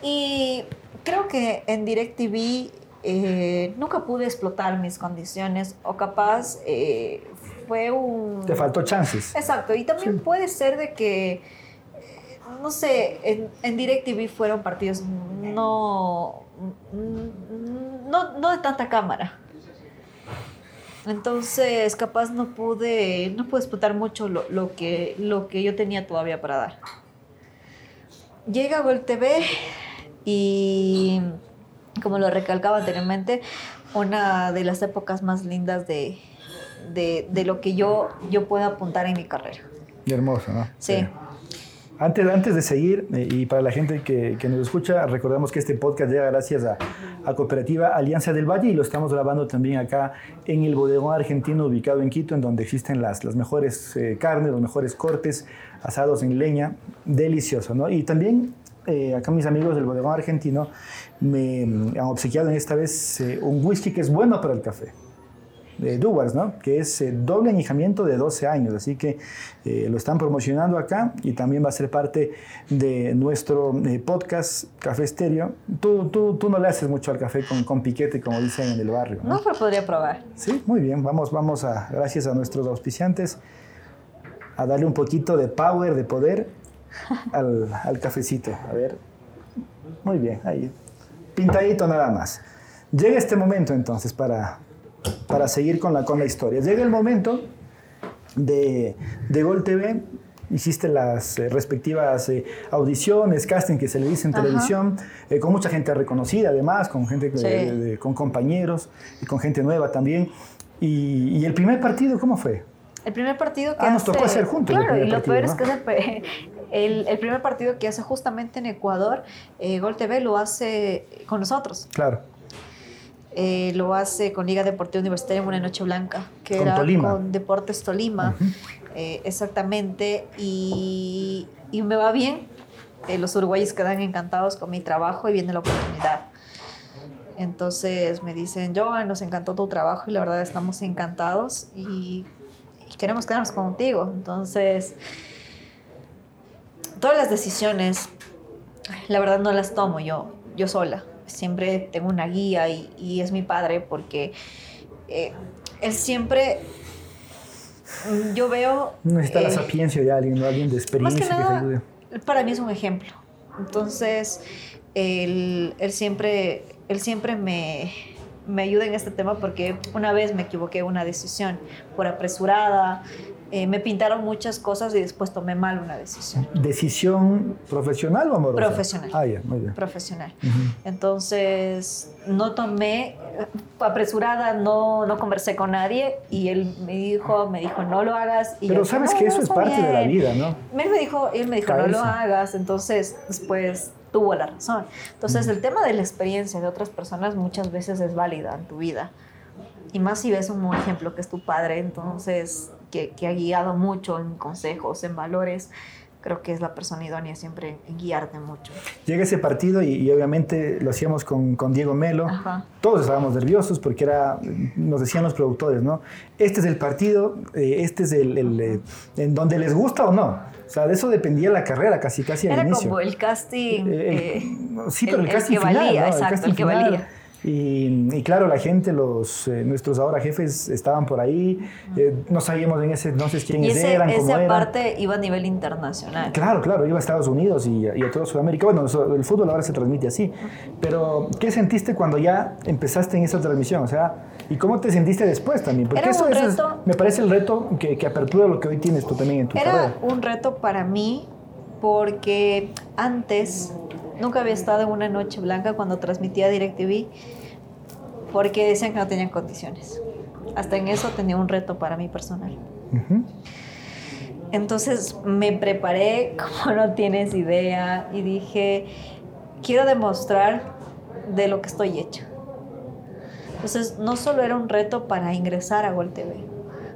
Y creo que en DirecTV eh, nunca pude explotar mis condiciones, o capaz eh, fue un... Te faltó chances. Exacto, y también sí. puede ser de que, eh, no sé, en, en DirecTV fueron partidos no, no, no de tanta cámara. Entonces, capaz no pude, no pude explotar mucho lo, lo, que, lo que yo tenía todavía para dar. Llega Gol TV y, como lo recalcaba anteriormente, una de las épocas más lindas de, de, de lo que yo, yo puedo apuntar en mi carrera. Y hermoso, ¿no? Sí. sí. Antes, antes de seguir, eh, y para la gente que, que, nos escucha, recordamos que este podcast llega gracias a, a, Cooperativa Alianza del Valle y lo estamos grabando también acá en el bodegón argentino ubicado en Quito, en donde existen las, las mejores eh, carnes, los mejores cortes, asados en leña, delicioso, ¿no? Y también eh, acá mis amigos del bodegón argentino me han obsequiado en esta vez un whisky que es bueno para el café de Duwars, ¿no? que es eh, doble añejamiento de 12 años, así que eh, lo están promocionando acá y también va a ser parte de nuestro eh, podcast Café Estéreo. Tú, tú, tú, no le haces mucho al café con, con piquete, como dicen en el barrio. No, no pero podría probar. Sí, muy bien, vamos, vamos a, gracias a nuestros auspiciantes, a darle un poquito de power, de poder al, al cafecito. A ver, muy bien, ahí, pintadito nada más. Llega este momento entonces para, para seguir con la, con la historia. Llega el momento de, de Gol TV, hiciste las eh, respectivas eh, audiciones, casting que se le dice en Ajá. televisión, eh, con mucha gente reconocida además, con gente, sí. de, de, con compañeros y con gente nueva también. Y, y, el primer partido cómo fue? El primer partido que ah, nos hace, tocó hacer juntos. Claro, y lo partido, peor ¿no? es que el, el, primer partido que hace justamente en Ecuador, Gol TV lo hace con nosotros. Claro. Eh, lo hace con Liga Deportiva Universitaria en una noche blanca, que con era Tolima. con Deportes Tolima, uh -huh. eh, exactamente, y, y, me va bien. Eh, los uruguayos quedan encantados con mi trabajo y viene la oportunidad. Entonces me dicen, Joan, nos encantó tu trabajo y la verdad estamos encantados y, y queremos quedarnos contigo. Entonces, todas las decisiones, la verdad no las tomo yo, yo sola siempre tengo una guía y, y es mi padre porque eh, él siempre yo veo necesita eh, la sapiencia de alguien ¿no? alguien de experiencia más que, nada, que te ayude para mí es un ejemplo entonces él, él siempre él siempre me me ayuda en este tema porque una vez me equivoqué en una decisión por apresurada, eh, me pintaron muchas cosas y después tomé mal una decisión. ¿Decisión profesional o amorosa? Profesional. Ah, ya, muy bien. Profesional. Entonces, no tomé, apresurada, no, no conversé con nadie y él me dijo, me dijo, no lo hagas. Y Pero yo, sabes "No, que no, eso es parte de la bien". vida, ¿no? Él me dijo, él me dijo, no lo hagas, entonces después tuvo la razón. Entonces, el tema de la experiencia de otras personas muchas veces es válida en tu vida. Y más si ves un ejemplo que es tu padre, entonces, que, que ha guiado mucho en consejos, en valores, creo que es la persona idónea siempre en guiarte mucho. Llega ese partido y, y obviamente lo hacíamos con, con Diego Melo. Ajá. Todos estábamos nerviosos porque era, nos decían los productores, ¿no? Este es el partido, eh, este es el, el, eh, en donde les gusta o no. O sea, de eso dependía la carrera casi, casi al Era inicio. como el casting. Eh, el- eh, sí, pero el, el casting que final, valía, ¿no? exacto, casting el que final. valía. Y, y claro, la gente, los, eh, nuestros ahora jefes estaban por ahí, eh, no sabíamos en ese entonces y quiénes ese, eran, cómo esa eran. parte iba a nivel internacional. Claro, claro, iba a Estados Unidos y, y a toda Sudamérica. Bueno, el fútbol ahora se transmite así. Pero, ¿qué sentiste cuando ya empezaste en esa transmisión? O sea, ¿y cómo te sentiste después también? Porque Era eso, un eso es- reto. me parece el reto que, que apertura lo que hoy tienes tú también en tu Era carrera. un reto para mí porque antes nunca había estado en una noche blanca cuando transmitía DirecTV porque decían que no tenían condiciones. Hasta en eso tenía un reto para mí personal. Entonces me preparé como no tienes idea y dije, quiero demostrar de lo que estoy hecha. Entonces no solo era un reto para ingresar a Gol TV,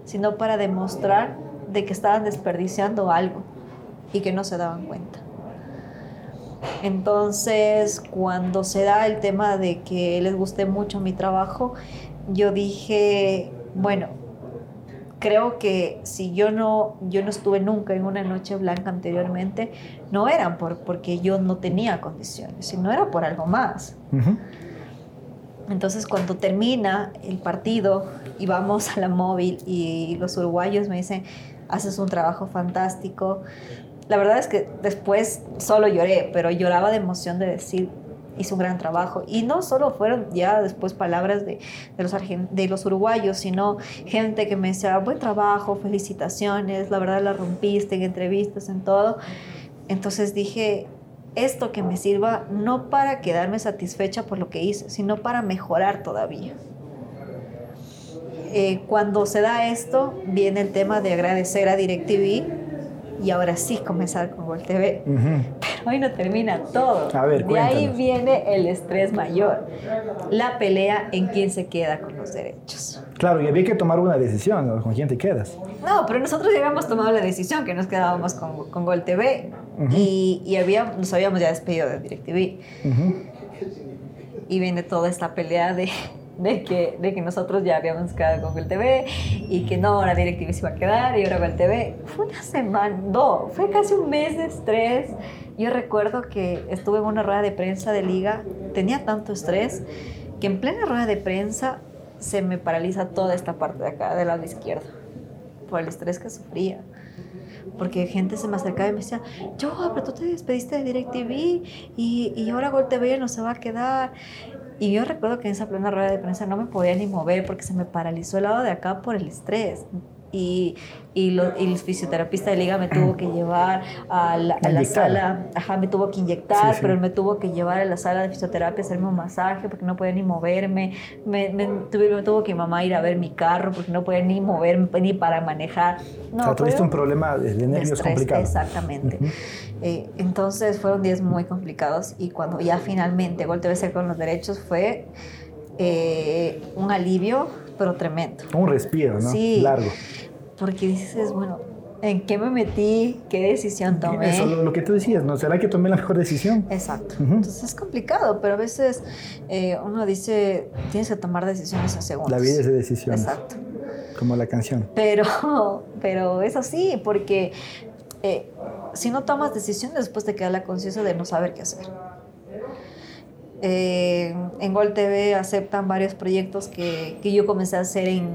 sino para demostrar de que estaban desperdiciando algo y que no se daban cuenta. Entonces, cuando se da el tema de que les guste mucho mi trabajo, yo dije, bueno, creo que si yo no, yo no estuve nunca en una noche blanca anteriormente, no eran por, porque yo no tenía condiciones, sino era por algo más. Entonces cuando termina el partido y vamos a la móvil y los uruguayos me dicen, haces un trabajo fantástico. La verdad es que después solo lloré, pero lloraba de emoción de decir, hice un gran trabajo. Y no solo fueron ya después palabras de los uruguayos, sino gente que me decía, buen trabajo, felicitaciones, la verdad la rompiste en entrevistas, en todo. Entonces dije, esto que me sirva no para quedarme satisfecha por lo que hice, sino para mejorar todavía. Eh, cuando se da esto, viene el tema de agradecer a DirecTV y ahora sí comenzar con Gol TV. Ujú. Pero hoy no termina todo. A ver, de ahí viene el estrés mayor, la pelea en quién se queda con los derechos. Claro, y había que tomar una decisión, ¿no? ¿con quién te quedas? No, pero nosotros ya habíamos tomado la decisión que nos quedábamos con, con Gol TV y, y había, nos habíamos ya despedido de DirecTV. Ujú. y viene toda esta pelea de, de, que, de que nosotros ya habíamos quedado con Gol TV y que no, ahora DirecTV se iba a quedar y ahora Gol TV. Fue una semana, no, fue casi un mes de estrés. Yo recuerdo que estuve en una rueda de prensa de liga, tenía tanto estrés que en plena rueda de prensa se me paraliza toda esta parte de acá, del lado izquierdo, por el estrés que sufría porque gente se me acercaba y me decía, yo, pero tú te despediste de DirecTV y, y ahora Gol TV no se va a quedar. Y yo recuerdo que en esa plena rueda de prensa no me podía ni mover porque se me paralizó el lado de acá por el estrés. Y, y, lo- y el fisioterapista de liga me tuvo que llevar a la, a la sala, ajá, me tuvo que inyectar, Sí, sí. pero él me tuvo que llevar a la sala de fisioterapia a hacerme un masaje porque no podía ni moverme. Me, me, tuve- me tuvo que mi mamá ir a ver mi carro porque no podía ni moverme ni para manejar. No, o sea, tuviste un problema de, nervios estrés, complicado. Exactamente. Eh, entonces fueron días muy complicados y cuando ya finalmente Gol TV se con los derechos fue eh, un alivio, pero tremendo. Un respiro, ¿no? Sí. Largo. Porque dices, bueno, ¿en qué me metí? ¿Qué decisión tomé? Eso, lo, lo que tú decías, ¿no? ¿Será que tomé la mejor decisión? Exacto. Entonces es complicado, pero a veces eh, uno dice, tienes que tomar decisiones en segundos. La vida es de decisiones. Exacto. Como la canción. Pero, pero es así, porque eh, si no tomas decisiones, después te queda la conciencia de no saber qué hacer. Eh, en Gol TV aceptan varios proyectos que, que yo comencé a hacer en,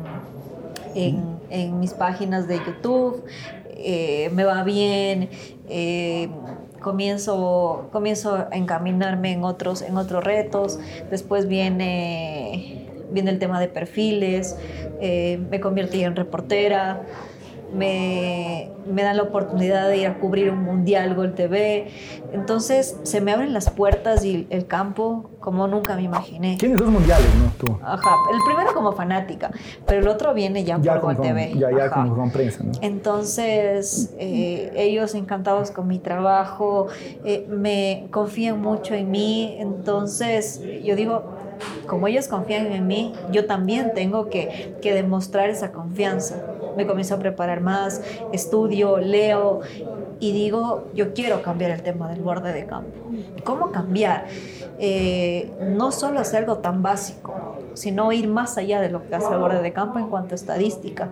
en, en mis páginas de YouTube. Eh, me va bien, eh, comienzo, comienzo a encaminarme en otros, en otros retos. Después viene viene el tema de perfiles, me convertí en reportera, me, me, dan la oportunidad de ir a cubrir un mundial Gol TV. Entonces se me abren las puertas y el campo como nunca me imaginé. Tienes dos mundiales, ¿no? Tú. Ajá, el primero como fanática, pero el otro viene ya, Ya por con, Gol TV. ya, ya con, con prensa, ¿no? Entonces, eh, ellos encantados con mi trabajo, eh, me confían mucho en mí, entonces yo digo, como ellos confían en mí, yo también tengo que, que demostrar esa confianza. Me comienzo a preparar más, estudio, leo y digo, yo quiero cambiar el tema del borde de campo. ¿Cómo cambiar? Eh, no solo hacer algo tan básico, sino ir más allá de lo que hace el borde de campo en cuanto a estadística.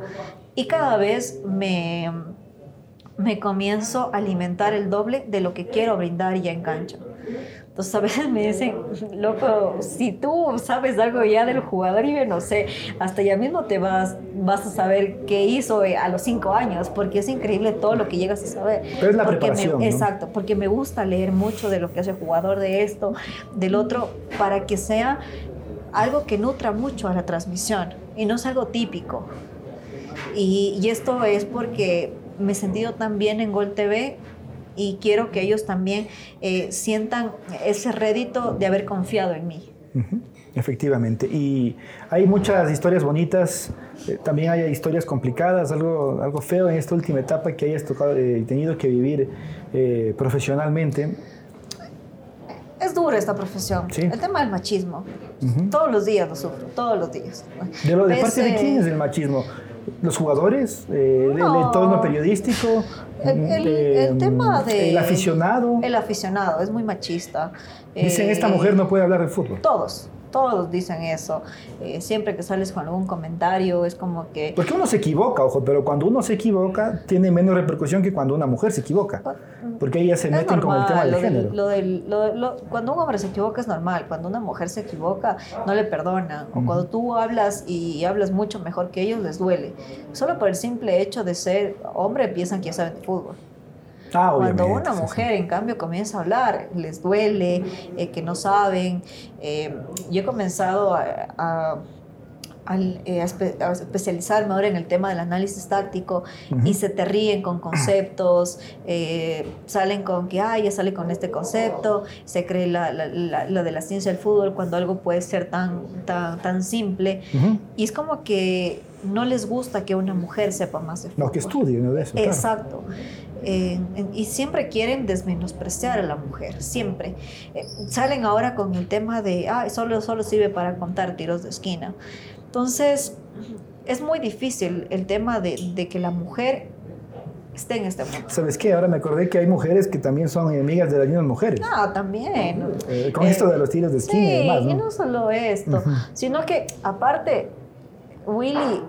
Y cada vez me, me comienzo a alimentar el doble de lo que quiero brindar ya en. Entonces a veces me dicen, loco, si tú sabes algo ya del jugador, y yo no sé, hasta ya mismo te vas, vas a saber qué hizo eh, a los cinco años, porque es increíble todo lo que llegas a saber. Pero es la Porque me- preparación, ¿no? Exacto, porque me gusta leer mucho de lo que hace el jugador, de esto, del otro, para que sea algo que nutra mucho a la transmisión y no es algo típico. Y, y esto es porque me he sentido tan bien en Gol TV y quiero que ellos también eh, sientan ese rédito de haber confiado en mí. Efectivamente. Y hay muchas historias bonitas, eh, también hay historias complicadas, algo, algo feo en esta última etapa que hayas tocado, eh, tenido que vivir profesionalmente. Es dura esta profesión. Sí. El tema del machismo. Todos los días lo sufro, todos los días. ¿De, lo, de parte de quién es el machismo? ¿Los jugadores? Eh, ¿El No. entorno periodístico? El, el- Eh, el tema de... ¿El aficionado? El aficionado, es muy machista. Dicen, Eh, esta mujer no puede hablar de fútbol. Todos, todos dicen eso. Eh, siempre que sales con algún comentario es como que... Porque uno se equivoca, ojo, pero cuando uno se equivoca tiene menos repercusión que cuando una mujer se equivoca. Porque ellas se Es meten con el tema del lo del- género. lo del- lo- lo- cuando un hombre se equivoca es normal, cuando una mujer se equivoca no le perdonan. O cuando tú hablas y hablas mucho mejor que ellos les duele. Solo por el simple hecho de ser hombre piensan que ya saben de fútbol. Ah, Cuando una sí, sí. mujer, en cambio, comienza a hablar, les duele, eh, que no saben. Eh, yo he comenzado a, a- al, eh, a espe- a especializarme ahora en el tema del análisis táctico y se te ríen con conceptos, eh, salen con que, ah, ya sale con este concepto, se cree la, la- la- lo de la ciencia del fútbol cuando algo puede ser tan, tan, tan simple. Ujú. Y es como que no les gusta que una mujer sepa más de fútbol. No, que estudie ¿no? de eso. claro. Eh, y siempre quieren desmenospreciar a la mujer, siempre. Eh, salen ahora con el tema de, ah, solo, solo sirve para contar tiros de esquina. Entonces, es muy difícil el tema de, de que la mujer esté en este mundo. ¿Sabes qué? Ahora me acordé que hay mujeres que también son enemigas de las mismas mujeres. Ah, también. Eh, con Eh, esto de los tiros de esquina Sí, y demás, ¿no? y no solo esto, sino que aparte, Willy,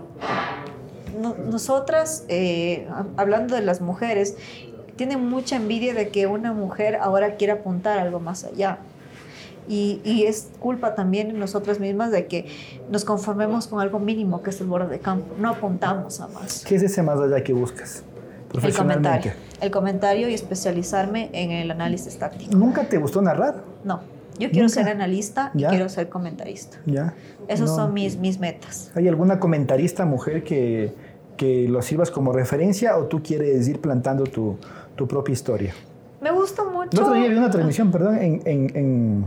no- nosotras, eh, hablando de las mujeres, tienen mucha envidia de que una mujer ahora quiera apuntar algo más allá. Y, y es culpa también de nosotras mismas de que nos conformemos con algo mínimo que es el borde de campo. No apuntamos a más. ¿Qué es ese más allá que buscas? El Profesionalmente. comentario. El comentario y especializarme en el análisis táctico. ¿Nunca te gustó narrar? No, yo quiero Nunca. ser analista y Ya. quiero ser comentarista. ¿Ya? Esos No. son mis, mis metas. ¿Hay alguna comentarista mujer que, que lo sirvas como referencia o tú quieres ir plantando tu, tu propia historia? Me gusta mucho. El otro día vi una transmisión, perdón, en, en- en-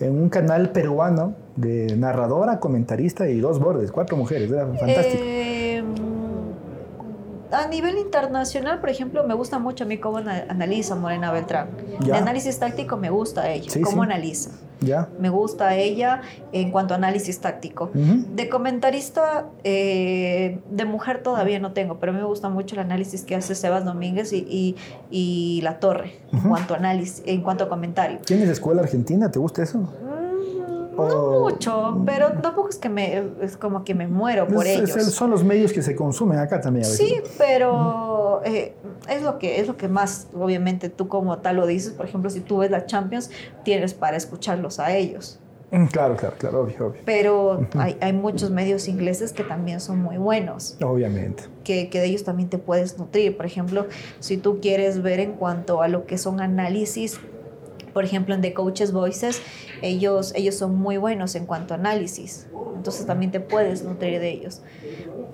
en un canal peruano de narradora, comentarista y dos bordes, cuatro mujeres, era fantástico. Eh, a nivel internacional, por ejemplo, me gusta mucho a mí cómo ana- analiza Morena Beltrán. Ya. De análisis táctico me gusta ella, Sí, cómo sí. analiza. ¿Ya? Me gusta ella en cuanto a análisis táctico. De comentarista, eh, de mujer todavía no tengo, pero me gusta mucho el análisis que hace Sebas Domínguez y, y- y La Torre en cuanto a análisis, en cuanto a comentario. ¿Tienes escuela argentina? ¿Te gusta eso? No O- mucho, pero tampoco es que me es como que me muero por Es- es- ellos. son los medios que se consumen acá también a veces. Sí, pero eh, es lo que es lo que más obviamente tú como tal lo dices. Por ejemplo, si tú ves la Champions, tienes para escucharlos a ellos. Mm, Claro, claro, claro, obvio, obvio. Pero hay, hay muchos medios ingleses que también son muy buenos. Obviamente. que, que de ellos también te puedes nutrir. Por ejemplo, si tú quieres ver en cuanto a lo que son análisis por ejemplo, en The Coaches Voices, ellos, ellos son muy buenos en cuanto a análisis, entonces también te puedes nutrir de ellos.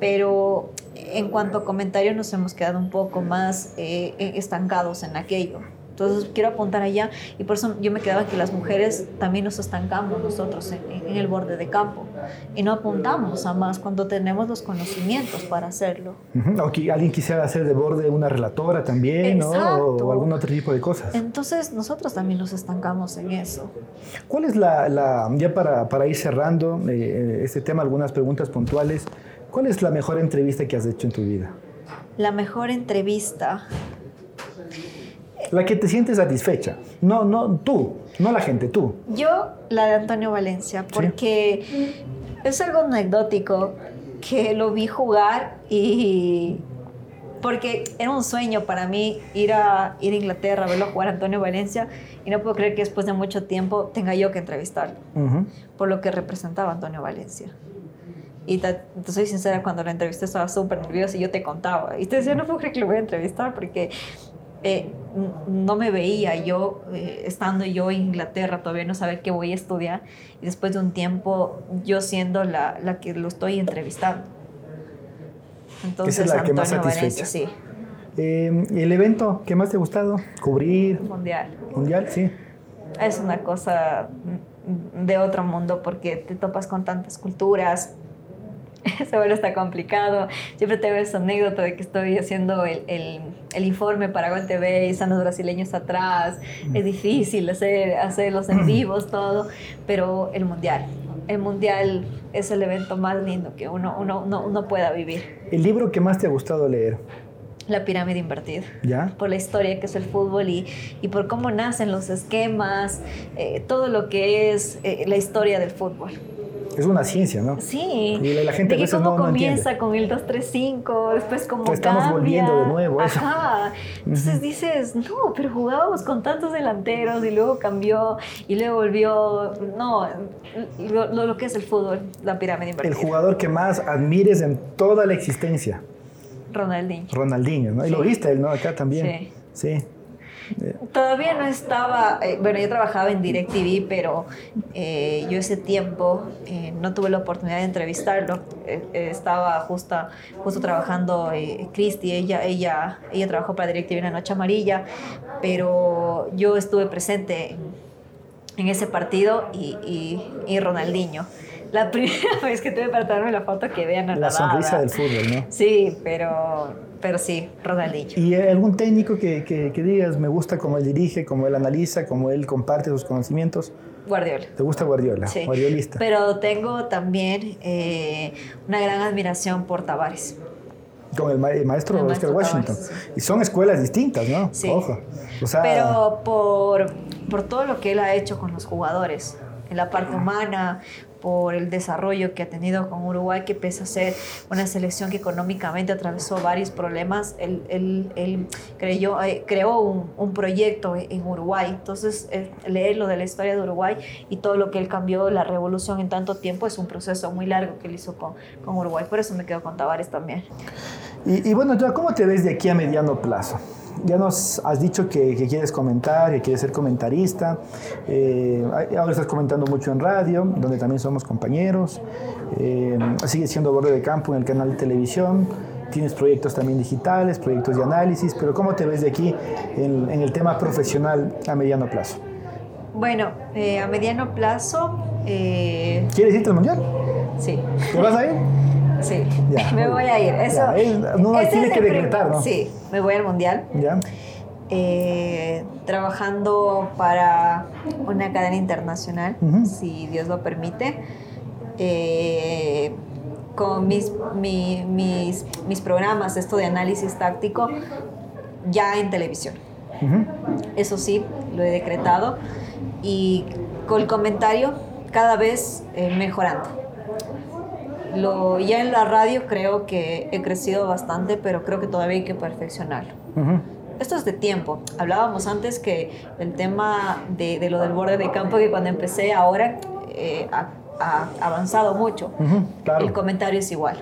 Pero en cuanto a comentarios nos hemos quedado un poco más eh, estancados en aquello. Entonces quiero apuntar allá y por eso yo me quedaba que las mujeres también nos estancamos nosotros en, el borde de campo y no apuntamos a más cuando tenemos los conocimientos para hacerlo. O que alguien quisiera hacer de borde una relatora también, ¿no? O, algún otro tipo de cosas. Entonces nosotros también nos estancamos en eso. ¿Cuál es la, la ya para, para, ir cerrando eh, eh, este tema, algunas preguntas puntuales, ¿cuál es la mejor entrevista que has hecho en tu vida? La mejor entrevista. La que te sientes satisfecha. No, no, tú, no la gente, tú. Yo, la de Antonio Valencia, porque es algo anecdótico que lo vi jugar y porque era un sueño para mí ir a, ir a Inglaterra verlo jugar a Antonio Valencia y no puedo creer que después de mucho tiempo tenga yo que entrevistarlo por lo que representaba Antonio Valencia. Y te, soy sincera, cuando lo entrevisté estaba súper nerviosa y yo te contaba. Y te decía, no puedo creer que lo voy a entrevistar porque eh, no me veía yo eh, estando yo en Inglaterra, todavía no sabía qué voy a estudiar y después de un tiempo yo siendo la, la que lo estoy entrevistando. Entonces, es la que más satisfecha. sí. Eh, ¿El evento que más te ha gustado? ¿Cubrir? Mundial. Mundial, sí. Es una cosa de otro mundo porque te topas con tantas culturas, se vuelve está complicado. Siempre tengo esa anécdota de que estoy haciendo el, el, el informe para Gol TV y están los brasileños atrás. Es difícil hacer, hacer los en vivos, todo, pero el mundial. El mundial es el evento más lindo que uno, uno, uno, uno pueda vivir. ¿El libro que más te ha gustado leer? La pirámide invertida. ¿Ya? Por la historia que es el fútbol y, y por cómo nacen los esquemas, eh, todo lo que es eh, la historia del fútbol es una ciencia, ¿no? Sí. Y la gente a veces cómo comienza con el 235, después cómo pues estamos volviendo de nuevo eso. Ajá. Entonces dices, no, pero jugábamos con tantos delanteros y luego cambió y luego volvió. No, lo, lo que es el fútbol, la pirámide invertida. El jugador que más admires en toda la existencia. Ronaldinho. Ronaldinho, ¿no? Y lo viste él, ¿no? Acá también. Sí. Sí. Todavía no estaba, eh, bueno, yo trabajaba en DirecTV, pero eh, yo ese tiempo eh, no tuve la oportunidad de entrevistarlo. estaba justo, justo trabajando Cristi, ella, ella, ella trabajó para DirecTV en la Noche Amarilla, pero yo estuve presente en, ese partido y, y Ronaldinho la primera vez que tuve para tomarme la foto que vean a la sonrisa del fútbol, ¿no? Sí, pero, pero sí, Ronaldinho. ¿Y algún técnico que, que, digas, me gusta cómo él dirige, cómo él analiza, cómo él comparte sus conocimientos? Guardiola. ¿Te gusta Guardiola? Sí. Guardiolista. Pero tengo también eh, una gran admiración por Tavares. Con el, maestro, Oscar Washington. Y son escuelas distintas, ¿no? Sí. Ojo. Pero por, por todo lo que él ha hecho con los jugadores en la parte humana, por el desarrollo que ha tenido con Uruguay, que pese a ser una selección que económicamente atravesó varios problemas, él, él, él creyó, eh, creó un, un, proyecto en Uruguay. Entonces, eh, leer lo de la historia de Uruguay y todo lo que él cambió, la revolución en tanto tiempo, es un proceso muy largo que él hizo con, con Uruguay. Por eso me quedo con Tavares también. Y, y bueno, ¿cómo te ves de aquí a mediano plazo? Ya nos has dicho que, quieres comentar, que quieres ser comentarista. Eh, ahora estás comentando mucho en radio, donde también somos compañeros. Eh, sigues siendo borde de campo en el canal de televisión. Tienes proyectos también digitales, proyectos de análisis, pero ¿cómo te ves de aquí en, el tema profesional a mediano plazo? Bueno, eh, a mediano plazo... ¿Quieres irte al mundial? Sí. ¿Te vas a ir? Sí, me voy a ir. Eso, no tiene que decretar, ¿no? Sí, me voy al mundial. Ya. Eh, trabajando para una cadena internacional, si Dios lo permite, eh, con mis, mis, mis, programas, esto de análisis táctico, ya en televisión. Eso sí, lo he decretado y con el comentario cada vez eh, mejorando lo, ya en la radio creo que he crecido bastante, pero creo que todavía hay que perfeccionarlo. Esto es de tiempo. Hablábamos antes que el tema de, de, lo del borde de campo, que cuando empecé ahora eh, ha, avanzado mucho. El comentario es igual.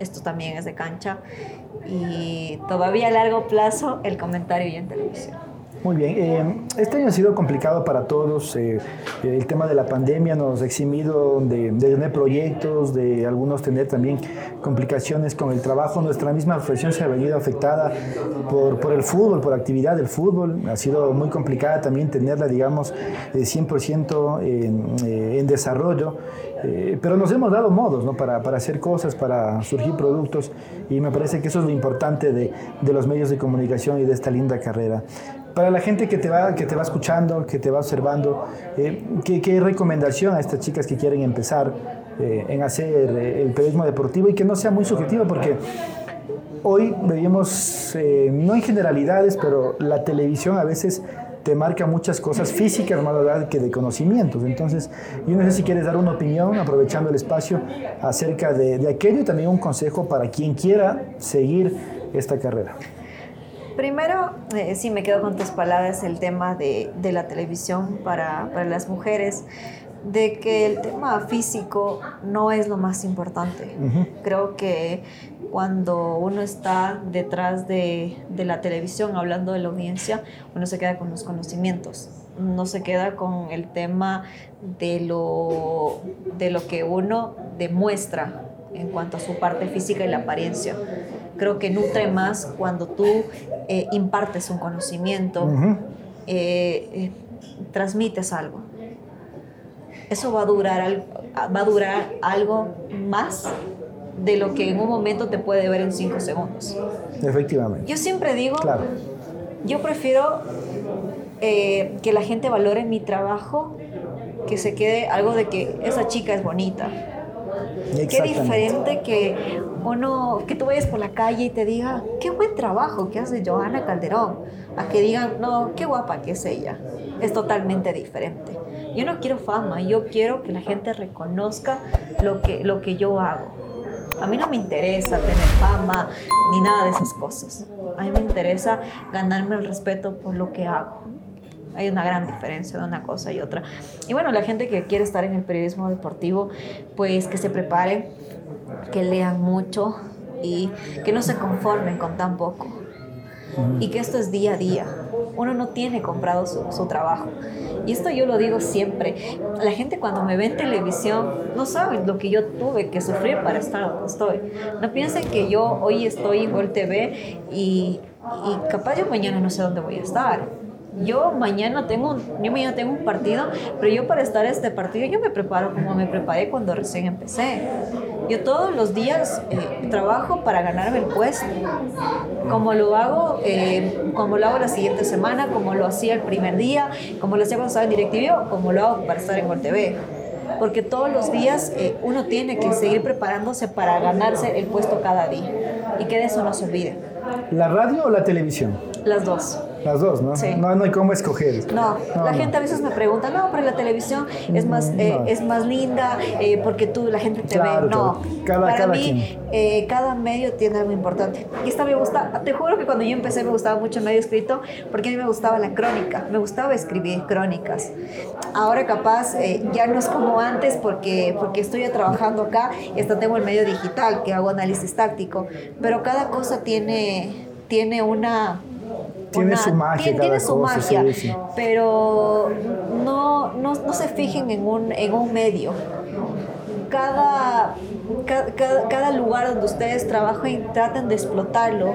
Esto también es de cancha. Y todavía a largo plazo el comentario ya en televisión. Muy bien, eh, este año ha sido complicado para todos. eh, el tema de la pandemia nos ha eximido de, tener proyectos, de algunos tener también complicaciones con el trabajo. Nuestra misma profesión se ha venido afectada por, el fútbol, por actividad del fútbol. Ha sido muy complicada también tenerla, digamos, eh, 100% en, eh, en desarrollo. Pero nos hemos dado modos ¿no? para, hacer cosas, para surgir productos y me parece que eso es lo importante de los medios de comunicación y de esta linda carrera. Para la gente que te va, que te va escuchando, que te va observando, eh, ¿qué, ¿qué recomendación a estas chicas que quieren empezar eh, en hacer eh, el periodismo deportivo y que no sea muy subjetivo? Porque hoy vivimos, eh, no en generalidades, pero la televisión a veces te marca muchas cosas físicas más allá que de conocimientos. Entonces, yo no sé si quieres dar una opinión, aprovechando el espacio, acerca de aquello y también un consejo para quien quiera seguir esta carrera. Primero, eh, sí me quedo con tus palabras el tema de, de la televisión para, para, las mujeres, de que el tema físico no es lo más importante. Uh -huh. Creo que cuando uno está detrás de, de, la televisión hablando de la audiencia, uno se queda con los conocimientos, no se queda con el tema de lo, de lo que uno demuestra en cuanto a su parte física y la apariencia creo que nutre más cuando tú eh, impartes un conocimiento, uh -huh. eh, transmites algo. Eso va a, durar, va a durar algo más de lo que en un momento te puede ver en cinco segundos. Efectivamente. Yo siempre digo, claro. yo prefiero eh, que la gente valore mi trabajo, que se quede algo de que esa chica es bonita. Qué diferente que uno, que tú vayas por la calle y te diga, qué buen trabajo que hace Johanna Calderón, a que digan, no, qué guapa que es ella. Es totalmente diferente. Yo no quiero fama, yo quiero que la gente reconozca lo que, lo que yo hago. A mí no me interesa tener fama ni nada de esas cosas. A mí me interesa ganarme el respeto por lo que hago. Hay una gran diferencia de una cosa y otra. Y bueno, la gente que quiere estar en el periodismo deportivo, pues que se prepare, que lean mucho y que no se conformen con tan poco. Y que esto es día a día. Uno no tiene comprado su, su, trabajo. Y esto yo lo digo siempre. La gente cuando me ve en televisión no sabe lo que yo tuve que sufrir para estar donde estoy. No piensen que yo hoy estoy en Gol TV y, y capaz yo mañana no sé dónde voy a estar yo mañana tengo un, yo mañana tengo un partido, pero yo para estar en este partido yo me preparo como me preparé cuando recién empecé. Yo todos los días eh, trabajo para ganarme el puesto, como lo hago, eh, como lo hago la siguiente semana, como lo hacía el primer día, como lo hacía cuando estaba en directivo, como lo hago para estar en Gol TV. Porque todos los días eh, uno tiene que seguir preparándose para ganarse el puesto cada día y que de eso no se olvide. ¿La radio o la televisión? Las dos. Las dos, ¿no? Sí. No, no hay cómo escoger. No, no la no. gente a veces me pregunta, no, pero la televisión es más, eh, es más linda eh, porque tú, la gente te claro, ve. No, cada, para cada mí, eh, cada medio tiene algo importante. Y esta me gusta, te juro que cuando yo empecé me gustaba mucho el medio escrito porque a mí me gustaba la crónica, me gustaba escribir crónicas. Ahora capaz eh, ya no es como antes porque, porque estoy trabajando acá y hasta tengo el medio digital que hago análisis táctico, pero cada cosa tiene, tiene una tiene su magia. Tiene, tiene su cosa, magia, sí, sí. pero no, no, no, se fijen en un, en un medio. Cada, cada, cada lugar donde ustedes trabajen, traten de explotarlo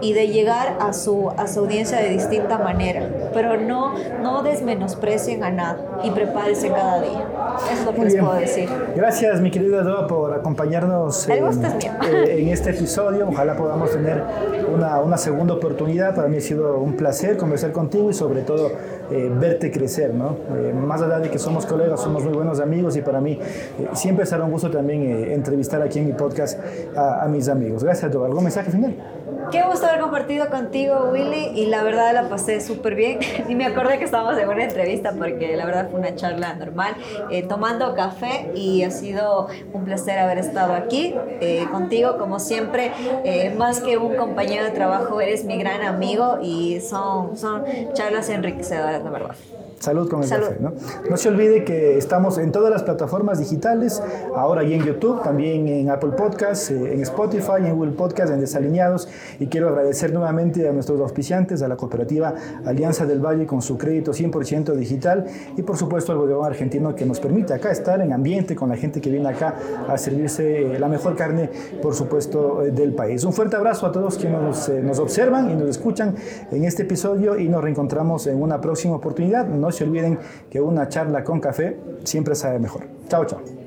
y de llegar a su, a su audiencia de distinta manera. Pero no, no desmenosprecien a nada y prepárense cada día. Eso es lo que Muy les bien. puedo decir. Gracias, mi querida Doa, por acompañarnos en, eh, en este episodio. Ojalá podamos tener una, una segunda oportunidad. Para mí ha sido un placer conversar contigo y sobre todo eh, verte crecer. ¿no? Eh, más allá de que somos colegas, somos muy buenos amigos y para mí eh, siempre será un gusto también eh, entrevistar aquí en mi podcast a, a mis amigos. Gracias, Doa. ¿Algún mensaje final? Qué gusto haber compartido contigo, Willy, y la verdad la pasé súper bien. Y me acordé que estábamos en una entrevista porque la verdad fue una charla normal, eh, tomando café y ha sido un placer haber estado aquí eh, contigo, como siempre. Eh, más que un compañero de trabajo, eres mi gran amigo y son, son charlas enriquecedoras, la verdad. Salud con el Salud. café. ¿no? no se olvide que estamos en todas las plataformas digitales, ahora y en YouTube, también en Apple Podcasts, eh, en Spotify, en Google Podcasts, en Desalineados. Y quiero agradecer nuevamente a nuestros auspiciantes, a la cooperativa Alianza del Valle con su crédito 100% digital y por supuesto al gobierno argentino que nos permite acá estar en ambiente con la gente que viene acá a servirse eh, la mejor carne, por supuesto, eh, del país. Un fuerte abrazo a todos quienes nos, nos observan y nos escuchan en este episodio y nos reencontramos en una próxima oportunidad. No se olviden que una charla con café siempre sabe mejor. Chao, chao.